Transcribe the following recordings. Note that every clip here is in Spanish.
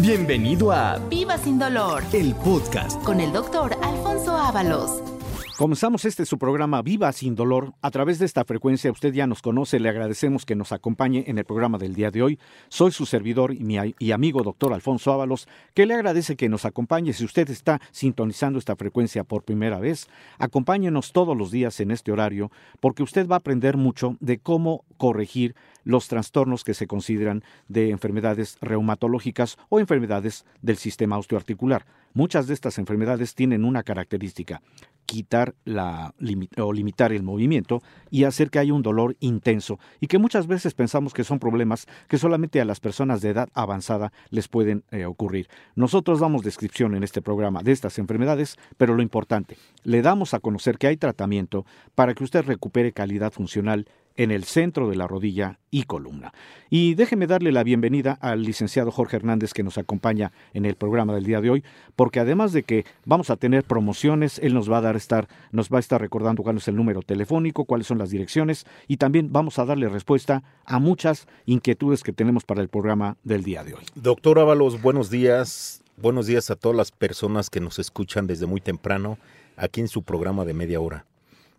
Bienvenido a Viva sin dolor el podcast. con el doctor Alfonso Ábalos. Comenzamos este su programa Viva sin dolor. A través de esta frecuencia usted ya nos conoce, le agradecemos que nos acompañe en el programa del día de hoy. Soy su servidor y, mi, y amigo doctor Alfonso Ábalos, que le agradece que nos acompañe. Si usted está sintonizando esta frecuencia por primera vez, acompáñenos todos los días en este horario, porque usted va a aprender mucho de cómo corregir los trastornos que se consideran de enfermedades reumatológicas o enfermedades del sistema osteoarticular. Muchas de estas enfermedades tienen una característica, quitar la, o limitar el movimiento y hacer que haya un dolor intenso y que muchas veces pensamos que son problemas que solamente a las personas de edad avanzada les pueden eh, ocurrir. Nosotros damos descripción en este programa de estas enfermedades, pero lo importante, le damos a conocer que hay tratamiento para que usted recupere calidad funcional en el centro de la rodilla y columna. Y déjeme darle la bienvenida al licenciado Jorge Hernández que nos acompaña en el programa del día de hoy, porque además de que vamos a tener promociones, él nos va a dar estar, nos va a estar recordando cuál es el número telefónico, cuáles son las direcciones y también vamos a darle respuesta a muchas inquietudes que tenemos para el programa del día de hoy. Doctor Ábalos, buenos días. Buenos días a todas las personas que nos escuchan desde muy temprano aquí en su programa de media hora.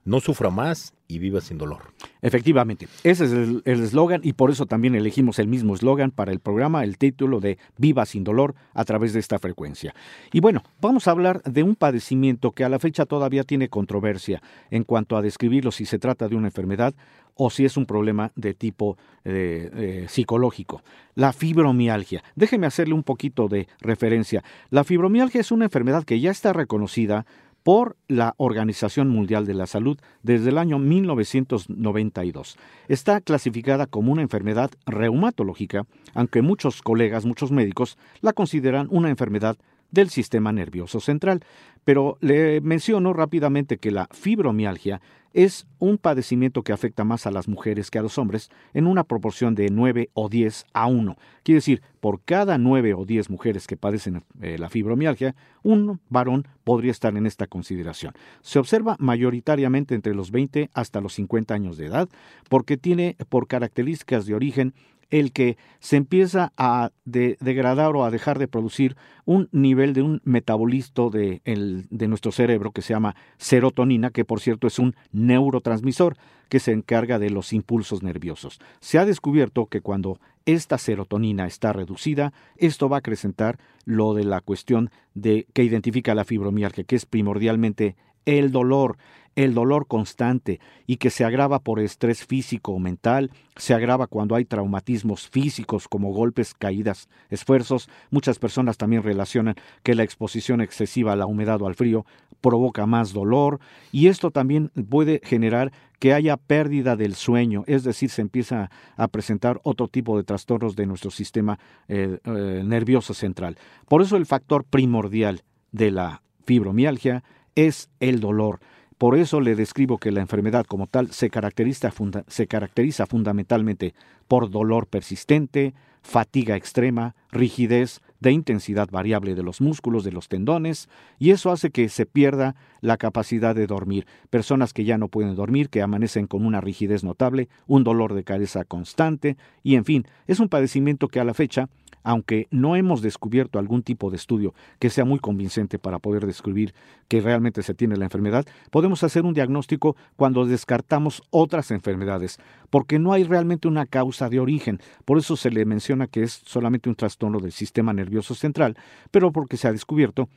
No sufra más y viva sin dolor. Efectivamente, ese es el eslogan y por eso también elegimos el mismo eslogan para el programa, el título de Viva sin dolor a través de esta frecuencia. Y bueno, vamos a hablar de un padecimiento que a la fecha todavía tiene controversia en cuanto a describirlo si se trata de una enfermedad o si es un problema de tipo eh, eh, psicológico. La fibromialgia. Déjeme hacerle un poquito de referencia. La fibromialgia es una enfermedad que ya está reconocida por la Organización Mundial de la Salud desde el año 1992. Está clasificada como una enfermedad reumatológica, aunque muchos colegas, muchos médicos, la consideran una enfermedad del sistema nervioso central. Pero le menciono rápidamente que la fibromialgia es un padecimiento que afecta más a las mujeres que a los hombres en una proporción de 9 o 10 a 1. Quiere decir, por cada 9 o 10 mujeres que padecen eh, la fibromialgia, un varón podría estar en esta consideración. Se observa mayoritariamente entre los 20 hasta los 50 años de edad porque tiene por características de origen el que se empieza a degradar o a dejar de producir un nivel de un metabolismo de, de, nuestro cerebro que se llama serotonina, que por cierto es un neurotransmisor que se encarga de los impulsos nerviosos. Se ha descubierto que cuando esta serotonina está reducida, esto va a acrecentar lo de la cuestión de que identifica la fibromialgia, que es primordialmente el dolor, el dolor constante y que se agrava por estrés físico o mental, se agrava cuando hay traumatismos físicos como golpes, caídas, esfuerzos. Muchas personas también relacionan que la exposición excesiva a la humedad o al frío provoca más dolor y esto también puede generar que haya pérdida del sueño, es decir, se empieza a presentar otro tipo de trastornos de nuestro sistema eh, eh, nervioso central. Por eso el factor primordial de la fibromialgia es el dolor. Por eso le describo que la enfermedad como tal se caracteriza, se caracteriza fundamentalmente por dolor persistente, fatiga extrema, rigidez de intensidad variable de los músculos, de los tendones, y eso hace que se pierda la capacidad de dormir. Personas que ya no pueden dormir, que amanecen con una rigidez notable, un dolor de cabeza constante, y en fin, es un padecimiento que a la fecha aunque no hemos descubierto algún tipo de estudio que sea muy convincente para poder describir que realmente se tiene la enfermedad, podemos hacer un diagnóstico cuando descartamos otras enfermedades, porque no hay realmente una causa de origen. Por eso se le menciona que es solamente un trastorno del sistema nervioso central, pero porque se ha descubierto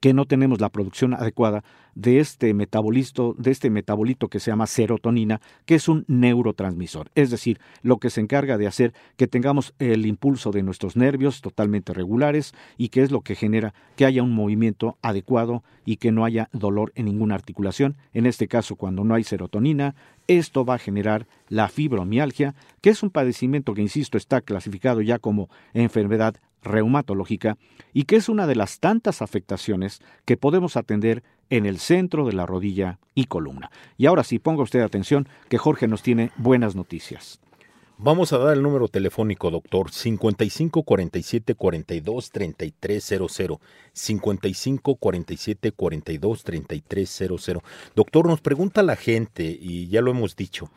que no tenemos la producción adecuada de este metabolito, de este metabolito que se llama serotonina, que es un neurotransmisor, es decir, lo que se encarga de hacer que tengamos el impulso de nuestros nervios totalmente regulares y que es lo que genera que haya un movimiento adecuado y que no haya dolor en ninguna articulación. En este caso, cuando no hay serotonina, esto va a generar la fibromialgia, que es un padecimiento que, insisto, está clasificado ya como enfermedad reumatológica y que es una de las tantas afectaciones que podemos atender en el centro de la rodilla y columna. Y ahora sí, ponga usted atención que Jorge nos tiene buenas noticias. Vamos a dar el número telefónico, doctor, 55 47 42 3300. 55 47 42 3300. Doctor, nos pregunta la gente, y ya lo hemos dicho,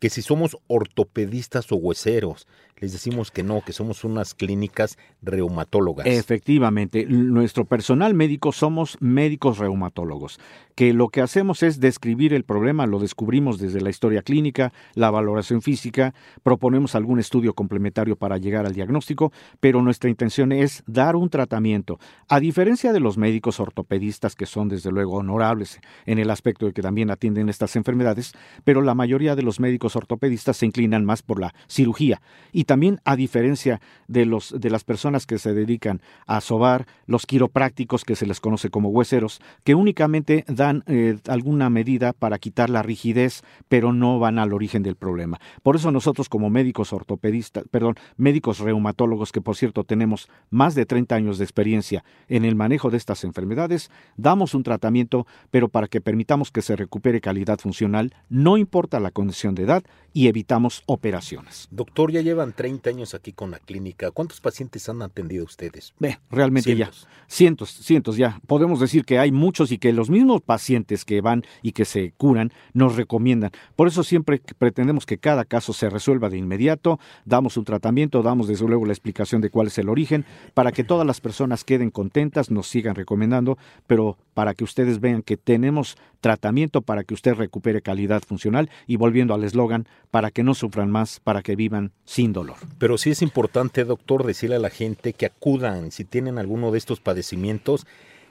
que si somos ortopedistas o hueseros, les decimos que no, que somos unas clínicas reumatólogas. Efectivamente, nuestro personal médico somos médicos reumatólogos, que lo que hacemos es describir el problema, lo descubrimos desde la historia clínica, la valoración física, proponemos algún estudio complementario para llegar al diagnóstico, pero nuestra intención es dar un tratamiento. A diferencia de los médicos ortopedistas, que son desde luego honorables en el aspecto de que también atienden estas enfermedades, pero la mayoría de los médicos ortopedistas se inclinan más por la cirugía también a diferencia de, los, de las personas que se dedican a sobar, los quiroprácticos que se les conoce como hueseros, que únicamente dan eh, alguna medida para quitar la rigidez, pero no van al origen del problema. Por eso nosotros como médicos ortopedistas, perdón, médicos reumatólogos, que por cierto tenemos más de 30 años de experiencia en el manejo de estas enfermedades, damos un tratamiento, pero para que permitamos que se recupere calidad funcional, no importa la condición de edad y evitamos operaciones. Doctor, ya llevan 30 años aquí con la clínica. ¿Cuántos pacientes han atendido ustedes? Ve, realmente Cientos. ya. Cientos, cientos ya. Podemos decir que hay muchos y que los mismos pacientes que van y que se curan nos recomiendan. Por eso siempre pretendemos que cada caso se resuelva de inmediato, damos un tratamiento, damos desde luego la explicación de cuál es el origen, para que todas las personas queden contentas, nos sigan recomendando, pero para que ustedes vean que tenemos tratamiento para que usted recupere calidad funcional y volviendo al eslogan, para que no sufran más, para que vivan sin dolor. Pero sí es importante, doctor, decirle a la gente que acudan, si tienen alguno de estos padecimientos,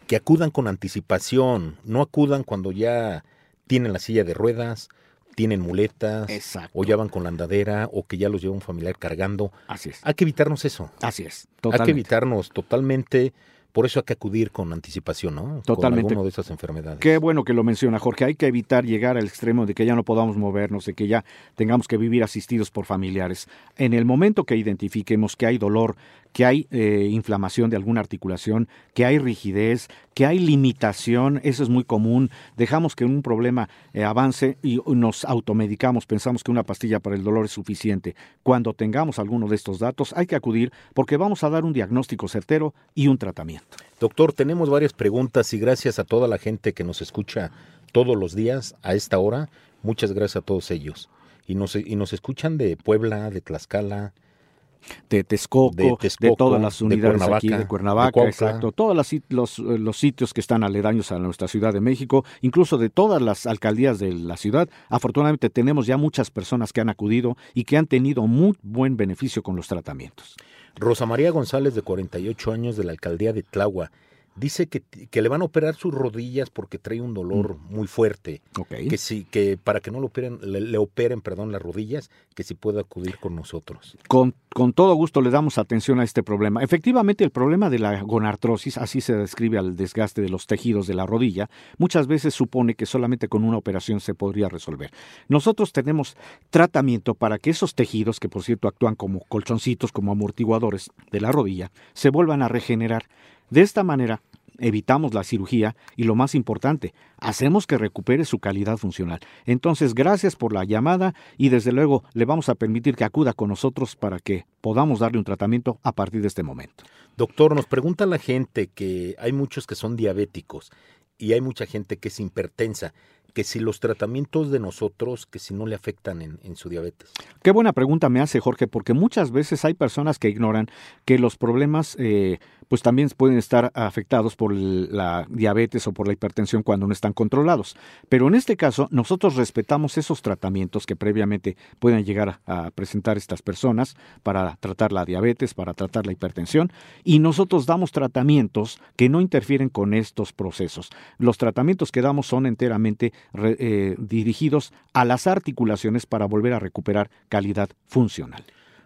que acudan con anticipación, no acudan cuando ya tienen la silla de ruedas, tienen muletas, Exacto. o ya van con la andadera, o que ya los lleva un familiar cargando. Así es. Hay que evitarnos eso. Así es. Hay que evitarnos totalmente. Por eso hay que acudir con anticipación, ¿no? Totalmente. Con alguno de esas enfermedades. Qué bueno que lo menciona Jorge. Hay que evitar llegar al extremo de que ya no podamos movernos, de que ya tengamos que vivir asistidos por familiares. En el momento que identifiquemos que hay dolor, que hay eh, inflamación de alguna articulación, que hay rigidez, que hay limitación, eso es muy común. Dejamos que un problema eh, avance y nos automedicamos, pensamos que una pastilla para el dolor es suficiente. Cuando tengamos alguno de estos datos, hay que acudir porque vamos a dar un diagnóstico certero y un tratamiento. Doctor, tenemos varias preguntas y gracias a toda la gente que nos escucha todos los días a esta hora. Muchas gracias a todos ellos. Y nos, y nos escuchan de Puebla, de Tlaxcala, de Texcoco, De todas las de unidades aquí de Cuernavaca, de Cuautla. exacto, todos los, eh, los sitios que están aledaños a nuestra Ciudad de México, incluso de todas las alcaldías de la ciudad. Afortunadamente tenemos ya muchas personas que han acudido y que han tenido muy buen beneficio con los tratamientos. Rosa María González, de 48 años, de la alcaldía de Tláhuac, dice que, que le van a operar sus rodillas porque trae un dolor muy fuerte. Que sí, que para que no lo operen, le, le operen, perdón, las rodillas, que si puede acudir con nosotros. Con, con todo gusto le damos atención a este problema. Efectivamente, el problema de la gonartrosis, así se describe al desgaste de los tejidos de la rodilla, muchas veces supone que solamente con una operación se podría resolver. Nosotros tenemos tratamiento para que esos tejidos, que por cierto actúan como colchoncitos, como amortiguadores de la rodilla, se vuelvan a regenerar. De esta manera, evitamos la cirugía y lo más importante, hacemos que recupere su calidad funcional. Entonces, gracias por la llamada y desde luego le vamos a permitir que acuda con nosotros para que podamos darle un tratamiento a partir de este momento. Doctor, nos pregunta la gente que hay muchos que son diabéticos y hay mucha gente que es hipertensa, que si los tratamientos de nosotros, que si no le afectan en, su diabetes. Qué buena pregunta me hace Jorge, porque muchas veces hay personas que ignoran que los problemas eh, pues también pueden estar afectados por la diabetes o por la hipertensión cuando no están controlados. Pero en este caso, nosotros respetamos esos tratamientos que previamente pueden llegar a presentar estas personas para tratar la diabetes, para tratar la hipertensión, y nosotros damos tratamientos que no interfieren con estos procesos. Los tratamientos que damos son enteramente eh, dirigidos a las articulaciones para volver a recuperar calidad funcional.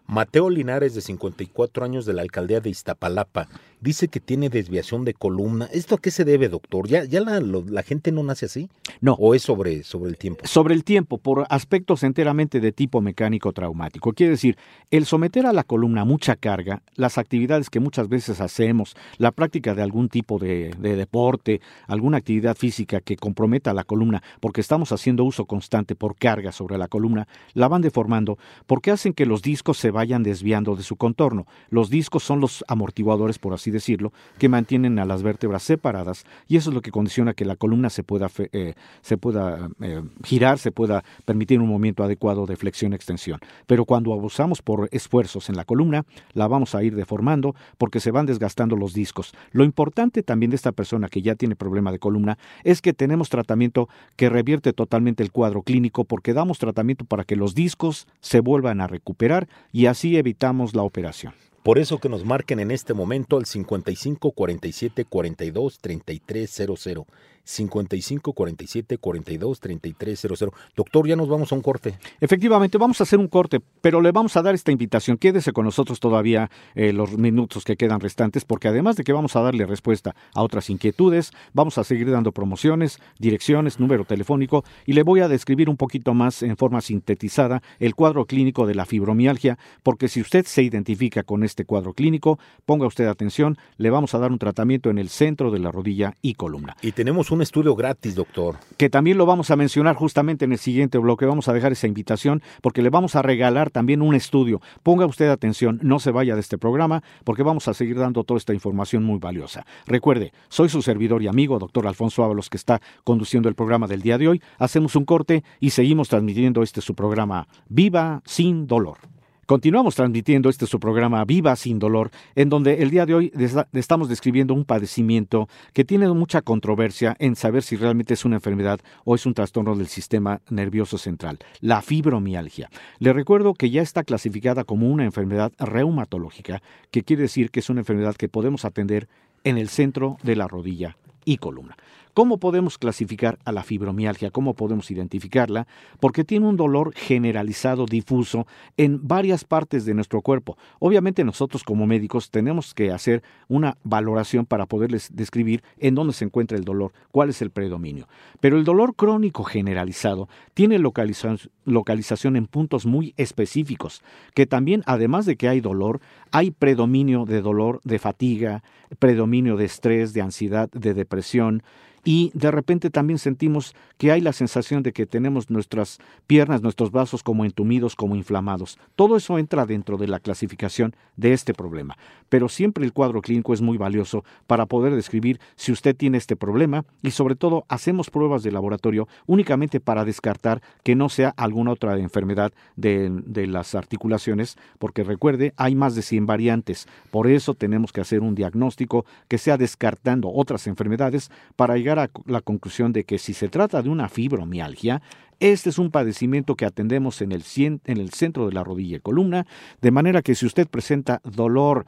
Mateo Linares, de 54 años, de la alcaldía de Iztapalapa, dice que tiene desviación de columna. ¿Esto a qué se debe, doctor? ¿Ya, ya la, lo- la gente no nace así? No. ¿O es sobre, sobre el tiempo? Sobre el tiempo, por aspectos enteramente de tipo mecánico traumático. Quiere decir, el someter a la columna mucha carga, las actividades que muchas veces hacemos, la práctica de algún tipo de, de deporte, alguna actividad física que comprometa la columna, porque estamos haciendo uso constante por carga sobre la columna, la van deformando porque hacen que los discos se vayan desviando de su contorno. Los discos son los amortiguadores, por así decirlo, que mantienen a las vértebras separadas y eso es lo que condiciona que la columna se pueda, eh, se pueda eh, girar, se pueda permitir un movimiento adecuado de flexión-extensión. Pero cuando abusamos por esfuerzos en la columna, la vamos a ir deformando porque se van desgastando los discos. Lo importante también de esta persona que ya tiene problema de columna es que tenemos tratamiento que revierte totalmente el cuadro clínico porque damos tratamiento para que los discos se vuelvan a recuperar y así evitamos la operación. Por eso que nos marquen en este momento al 55 47 42 33 00. 55 47 42 33 00. Doctor, ya nos vamos a un corte. Efectivamente, vamos a hacer un corte, pero le vamos a dar esta invitación. Quédese con nosotros todavía eh, los minutos que quedan restantes, porque además de que vamos a darle respuesta a otras inquietudes, vamos a seguir dando promociones, direcciones, número telefónico y le voy a describir un poquito más en forma sintetizada el cuadro clínico de la fibromialgia, porque si usted se identifica con este cuadro clínico, ponga usted atención, le vamos a dar un tratamiento en el centro de la rodilla y columna Y tenemos un estudio gratis, doctor. que también lo vamos a mencionar justamente en el siguiente bloque. Vamos a dejar esa invitación porque le vamos a regalar también un estudio. Ponga usted atención, no se vaya de este programa porque vamos a seguir dando toda esta información muy valiosa. Recuerde, soy su servidor y amigo, doctor Alfonso Ábalos, que está conduciendo el programa del día de hoy. Hacemos un corte y seguimos transmitiendo este su programa Viva sin dolor. Continuamos transmitiendo este su programa Viva sin dolor, en donde el día de hoy estamos describiendo un padecimiento que tiene mucha controversia en saber si realmente es una enfermedad o es un trastorno del sistema nervioso central, la fibromialgia. Le recuerdo que ya está clasificada como una enfermedad reumatológica, que quiere decir que es una enfermedad que podemos atender en el centro de la rodilla y columna. ¿Cómo podemos clasificar a la fibromialgia? ¿Cómo podemos identificarla? Porque tiene un dolor generalizado, difuso, en varias partes de nuestro cuerpo. Obviamente nosotros como médicos tenemos que hacer una valoración para poderles describir en dónde se encuentra el dolor, cuál es el predominio. Pero el dolor crónico generalizado tiene localiza- localización en puntos muy específicos, que también, además de que hay dolor, hay predominio de dolor, de fatiga, predominio de estrés, de ansiedad, de depresión, represión y de repente también sentimos que hay la sensación de que tenemos nuestras piernas, nuestros brazos como entumidos, como inflamados. Todo eso entra dentro de la clasificación de este problema. Pero siempre el cuadro clínico es muy valioso para poder describir si usted tiene este problema y sobre todo hacemos pruebas de laboratorio únicamente para descartar que no sea alguna otra enfermedad de, de las articulaciones, porque recuerde, hay más de 100 variantes. Por eso tenemos que hacer un diagnóstico que sea descartando otras enfermedades para a la conclusión de que si se trata de una fibromialgia, este es un padecimiento que atendemos en el, cien- en el centro de la rodilla y columna, de manera que si usted presenta dolor,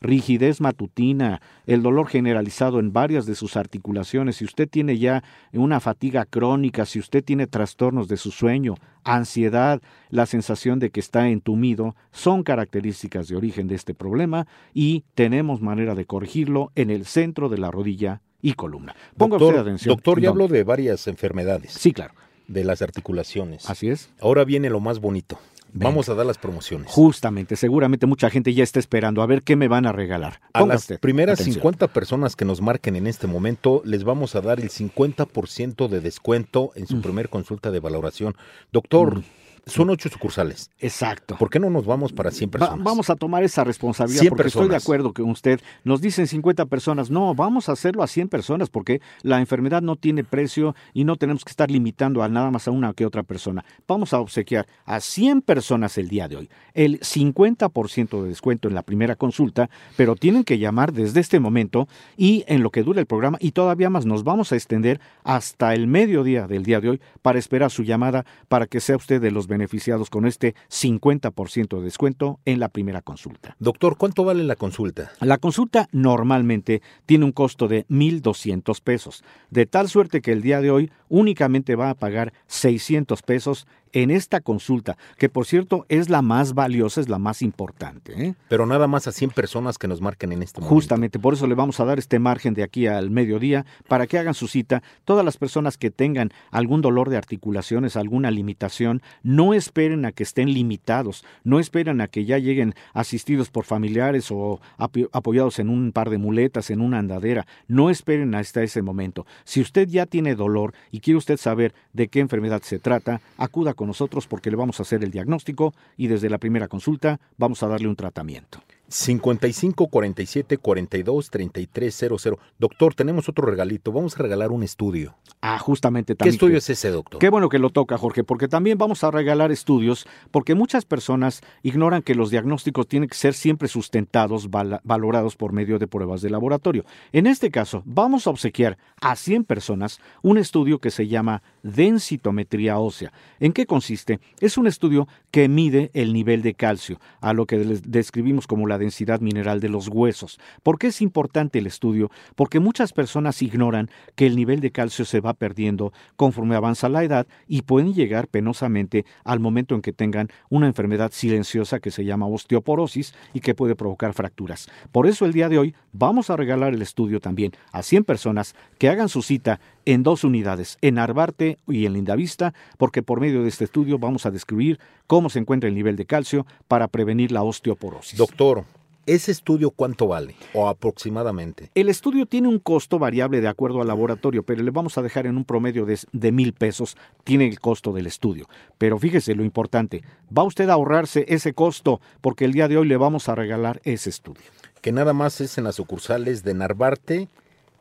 rigidez matutina, el dolor generalizado en varias de sus articulaciones, si usted tiene ya una fatiga crónica, si usted tiene trastornos de su sueño, ansiedad, la sensación de que está entumido, son características de origen de este problema y tenemos manera de corregirlo en el centro de la rodilla y columna. Ponga doctor, usted atención. doctor, ya hablo de varias enfermedades. Sí, claro. De las articulaciones. Así es. Ahora viene lo más bonito. Venga. Vamos a dar las promociones. Justamente, seguramente mucha gente ya está esperando a ver qué me van a regalar. A Ponga las usted primeras atención. 50 personas que nos marquen en este momento, les vamos a dar el 50% de descuento en su Mm. primer consulta de valoración. Doctor, son ocho sucursales. Exacto. ¿Por qué no nos vamos para 100 Va- personas? vamos a tomar esa responsabilidad 100 porque estoy de acuerdo con usted. Nos dicen 50 personas. No, vamos a hacerlo a 100 personas porque la enfermedad no tiene precio y no tenemos que estar limitando a nada más a una que otra persona. Vamos a obsequiar a 100 personas el día de hoy el 50% de descuento en la primera consulta, pero tienen que llamar desde este momento y en lo que dure el programa y todavía más nos vamos a extender hasta el mediodía del día de hoy para esperar su llamada para que sea usted de los beneficiados con este 50% de descuento en la primera consulta. Doctor, ¿cuánto vale la consulta? La consulta normalmente tiene un costo de 1.200 pesos, de tal suerte que el día de hoy únicamente va a pagar 600 pesos en esta consulta, que por cierto es la más valiosa, es la más importante. ¿eh? Pero nada más a 100 personas que nos marquen en este momento. Justamente, por eso le vamos a dar este margen de aquí al mediodía para que hagan su cita. Todas las personas que tengan algún dolor de articulaciones, alguna limitación, no esperen a que estén limitados, no esperen a que ya lleguen asistidos por familiares o apo- apoyados en un par de muletas, en una andadera. No esperen hasta ese momento. Si usted ya tiene dolor y quiere usted saber de qué enfermedad se trata, acuda con nosotros porque le vamos a hacer el diagnóstico y desde la primera consulta vamos a darle un tratamiento. 55 47 42 33 00. Doctor, tenemos otro regalito. Vamos a regalar un estudio. Ah, justamente ¿Qué también. estudio que- es ese, doctor? Qué bueno que lo toca, Jorge, porque también vamos a regalar estudios, porque muchas personas ignoran que los diagnósticos tienen que ser siempre sustentados, valorados por medio de pruebas de laboratorio. En este caso, vamos a obsequiar a 100 personas un estudio que se llama densitometría ósea. ¿En qué consiste? Es un estudio que mide el nivel de calcio, a lo que les describimos como la densidad mineral de los huesos. ¿Por qué es importante el estudio? Porque muchas personas ignoran que el nivel de calcio se va perdiendo conforme avanza la edad y pueden llegar penosamente al momento en que tengan una enfermedad silenciosa que se llama osteoporosis y que puede provocar fracturas. Por eso el día de hoy vamos a regalar el estudio también a 100 personas que hagan su cita en dos unidades, en Arbarte y en Lindavista, porque por medio de este estudio vamos a describir cómo se encuentra el nivel de calcio para prevenir la osteoporosis. Doctor, ¿ese estudio cuánto vale? O aproximadamente. El estudio tiene un costo variable de acuerdo al laboratorio, pero le vamos a dejar en un promedio de, de mil pesos. Tiene el costo del estudio. Pero fíjese lo importante, va usted a ahorrarse ese costo porque el día de hoy le vamos a regalar ese estudio. Que nada más es en las sucursales de Narvarte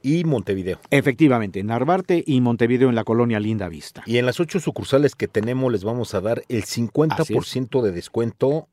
y Montevideo. Efectivamente, Narvarte y Montevideo en la colonia Linda Vista. Y en las ocho sucursales que tenemos les vamos a dar el 50% de descuento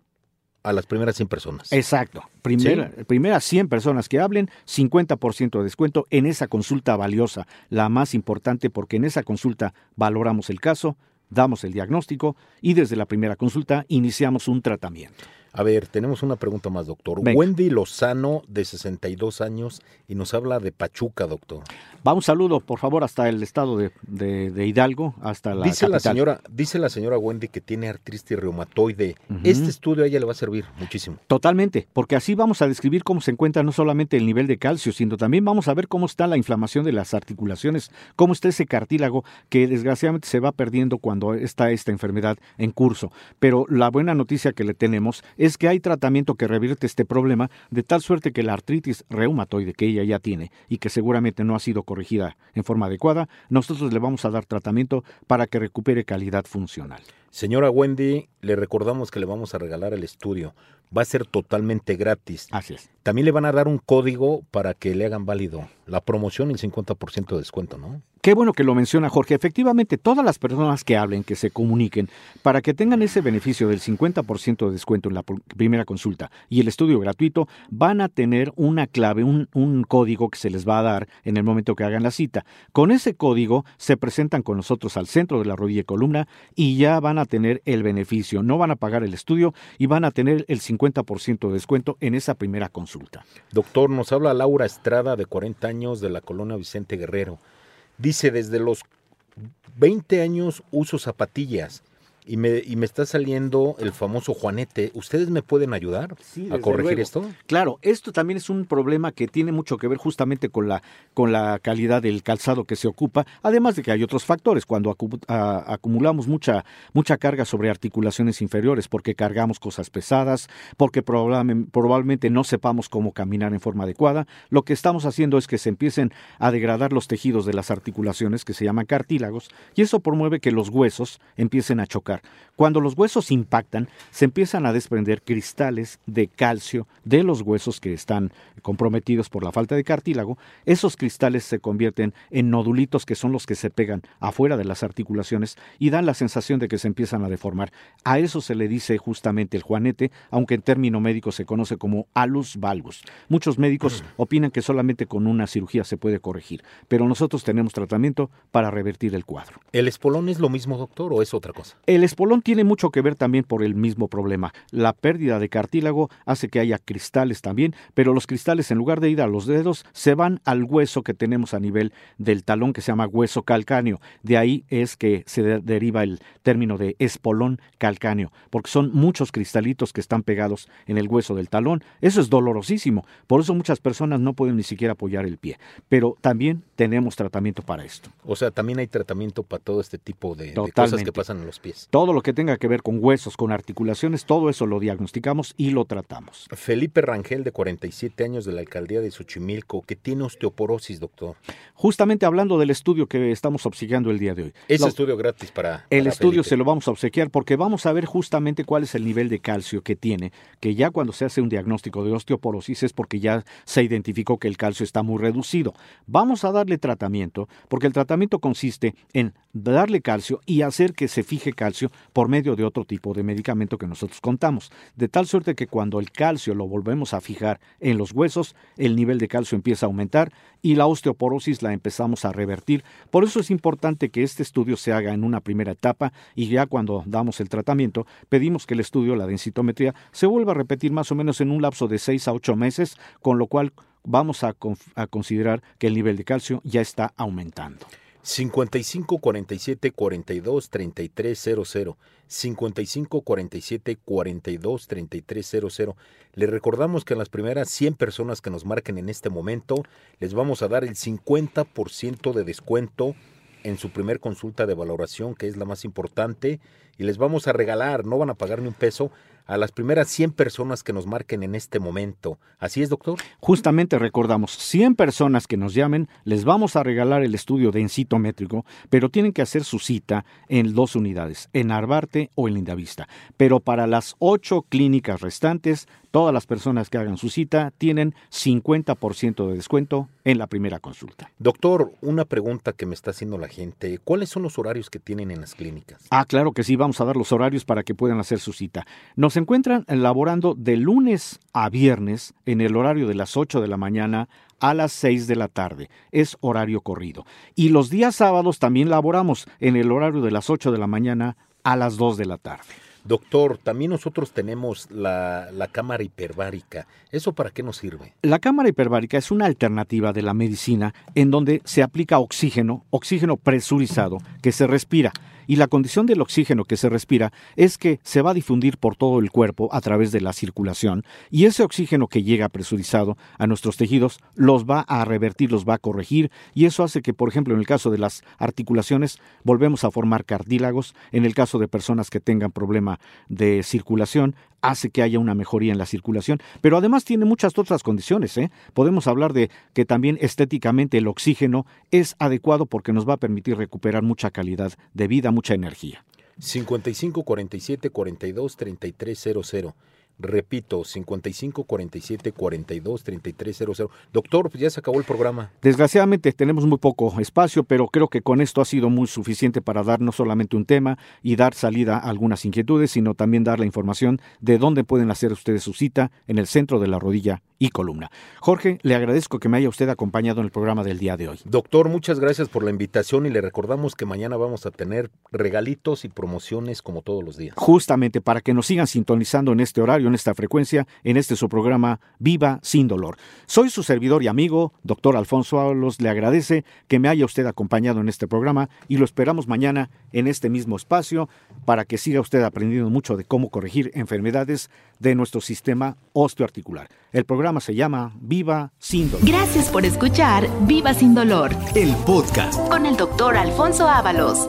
a las primeras 100 personas. Exacto. Primera, Primeras 100 personas que hablen, 50% de descuento en esa consulta valiosa, la más importante porque en esa consulta valoramos el caso, damos el diagnóstico y desde la primera consulta iniciamos un tratamiento. A ver, tenemos una pregunta más, doctor. Venga. Wendy Lozano, de 62 años, y nos habla de Pachuca, doctor. Va un saludo, por favor, hasta el estado de, de- de Hidalgo, hasta la dice, la señora, dice la señora Wendy que tiene artritis reumatoide. Este estudio a ella le va a servir muchísimo. Totalmente, porque así vamos a describir cómo se encuentra no solamente el nivel de calcio, sino también vamos a ver cómo está la inflamación de las articulaciones, cómo está ese cartílago que desgraciadamente se va perdiendo cuando está esta enfermedad en curso. Pero la buena noticia que le tenemos es que hay tratamiento que revierte este problema de tal suerte que la artritis reumatoide que ella ya tiene y que seguramente no ha sido corregida en forma adecuada, nosotros le vamos a dar tratamiento para que recupere calidad funcional. Señora Wendy, le recordamos que le vamos a regalar el estudio. Va a ser totalmente gratis. Así es. También le van a dar un código para que le hagan válido la promoción y el 50% de descuento, ¿no? Qué bueno que lo menciona Jorge. Efectivamente, todas las personas que hablen, que se comuniquen, para que tengan ese beneficio del 50% de descuento en la pr- primera consulta y el estudio gratuito, van a tener una clave, un, un código que se les va a dar en el momento que hagan la cita. Con ese código se presentan con nosotros al centro de la rodilla y columna y ya van a tener el beneficio. No van a pagar el estudio y van a tener el 50% de descuento en esa primera consulta. Doctor, nos habla Laura Estrada, de 40 años, de la colonia Vicente Guerrero. Dice, desde los 20 años uso zapatillas y me, y me está saliendo el famoso Juanete. ¿Ustedes me pueden ayudar a corregir luego. esto? Claro, esto también es un problema que tiene mucho que ver justamente con la, con la calidad del calzado que se ocupa, además de que hay otros factores, cuando acu- a- acumulamos mucha, mucha carga sobre articulaciones inferiores, porque cargamos cosas pesadas, porque probable- probablemente no sepamos cómo caminar en forma adecuada, lo que estamos haciendo es que se empiecen a degradar los tejidos de las articulaciones, que se llaman cartílagos, y eso promueve que los huesos empiecen a chocar. Cuando los huesos impactan, se empiezan a desprender cristales de calcio de los huesos que están comprometidos por la falta de cartílago. Esos cristales se convierten en nodulitos que son los que se pegan afuera de las articulaciones y dan la sensación de que se empiezan a deformar. A eso se le dice justamente el juanete, aunque en término médico se conoce como alus valgus. Muchos médicos opinan que solamente con una cirugía se puede corregir, pero nosotros tenemos tratamiento para revertir el cuadro. ¿El espolón es lo mismo, doctor, o es otra cosa? El espolón tiene mucho que ver también por el mismo problema. La pérdida de cartílago hace que haya cristales también, pero los cristales en lugar de ir a los dedos se van al hueso que tenemos a nivel del talón que se llama hueso calcáneo. De ahí es que se deriva el término de espolón calcáneo, porque son muchos cristalitos que están pegados en el hueso del talón. Eso es dolorosísimo. Por eso muchas personas no pueden ni siquiera apoyar el pie. Pero también tenemos tratamiento para esto. O sea, también hay tratamiento para todo este tipo de, de cosas que pasan en los pies. Todo lo que tenga que ver con huesos, con articulaciones, todo eso lo diagnosticamos y lo tratamos. Felipe Rangel, de 47 años, de la alcaldía de Xochimilco, que tiene osteoporosis, doctor. Justamente hablando del estudio que estamos obsequiando el día de hoy. Ese estudio gratis para. El estudio Felipe. se lo vamos a obsequiar porque vamos a ver justamente cuál es el nivel de calcio que tiene, que ya cuando se hace un diagnóstico de osteoporosis es porque ya se identificó que el calcio está muy reducido. Vamos a darle tratamiento, porque el tratamiento consiste en darle calcio y hacer que se fije calcio por medio de otro tipo de medicamento que nosotros contamos, de tal suerte que cuando el calcio lo volvemos a fijar en los huesos, el nivel de calcio empieza a aumentar y la osteoporosis la empezamos a revertir. Por eso es importante que este estudio se haga en una primera etapa y ya cuando damos el tratamiento, pedimos que el estudio, la densitometría, se vuelva a repetir más o menos en un lapso de 6 a 8 meses, con lo cual vamos a, a considerar que el nivel de calcio ya está aumentando. 55 47 42 33 00 55 47 42 33 00 Le recordamos que a las primeras 100 personas que nos marquen en este momento les vamos a dar el 50% de descuento en su primer consulta de valoración, que es la más importante, y les vamos a regalar, no van a pagar ni un peso, a las primeras 100 personas que nos marquen en este momento. ¿Así es, doctor? Justamente recordamos, 100 personas que nos llamen, les vamos a regalar el estudio densitométrico, pero tienen que hacer su cita en dos unidades, en Arbarte o en Lindavista. Pero para las ocho clínicas restantes, todas las personas que hagan su cita tienen 50% de descuento en la primera consulta. Doctor, una pregunta que me está haciendo la gente, ¿cuáles son los horarios que tienen en las clínicas? Ah, claro que sí, vamos a dar los horarios para que puedan hacer su cita. Nos encuentran laborando de lunes a viernes en el horario de las 8 de la mañana a las 6 de la tarde. Es horario corrido. Y los días sábados también laboramos en el horario de las 8 de la mañana a las 2 de la tarde. Doctor, también nosotros tenemos la, la, cámara hiperbárica. ¿Eso para qué nos sirve? La cámara hiperbárica es una alternativa de la medicina en donde se aplica oxígeno, oxígeno presurizado, que se respira. Y la condición del oxígeno que se respira es que se va a difundir por todo el cuerpo a través de la circulación y ese oxígeno que llega presurizado a nuestros tejidos los va a revertir, los va a corregir y eso hace que, por ejemplo, en el caso de las articulaciones, volvemos a formar cartílagos, en el caso de personas que tengan problema de circulación, hace que haya una mejoría en la circulación, pero además tiene muchas otras condiciones. ¿eh? Podemos hablar de que también estéticamente el oxígeno es adecuado porque nos va a permitir recuperar mucha calidad de vida, mucha energía. 55 47 42 33 00. Repito, 55 47 42 33 00. Doctor, pues ya se acabó el programa. Desgraciadamente tenemos muy poco espacio, pero creo que con esto ha sido muy suficiente para dar no solamente un tema y dar salida a algunas inquietudes, sino también dar la información de dónde pueden hacer ustedes su cita en el centro de la rodilla y columna. Jorge, le agradezco que me haya usted acompañado en el programa del día de hoy. Doctor, muchas gracias por la invitación y le recordamos que mañana vamos a tener regalitos y promociones como todos los días. Justamente para que nos sigan sintonizando en este horario, en esta frecuencia, en este su programa Viva sin dolor. Soy su servidor y amigo, doctor Alfonso Ábalos, le agradece que me haya usted acompañado en este programa y lo esperamos mañana en este mismo espacio para que siga usted aprendiendo mucho de cómo corregir enfermedades de nuestro sistema osteoarticular. El programa se llama Viva sin dolor. Gracias por escuchar Viva sin dolor El podcast. con el doctor Alfonso Ábalos.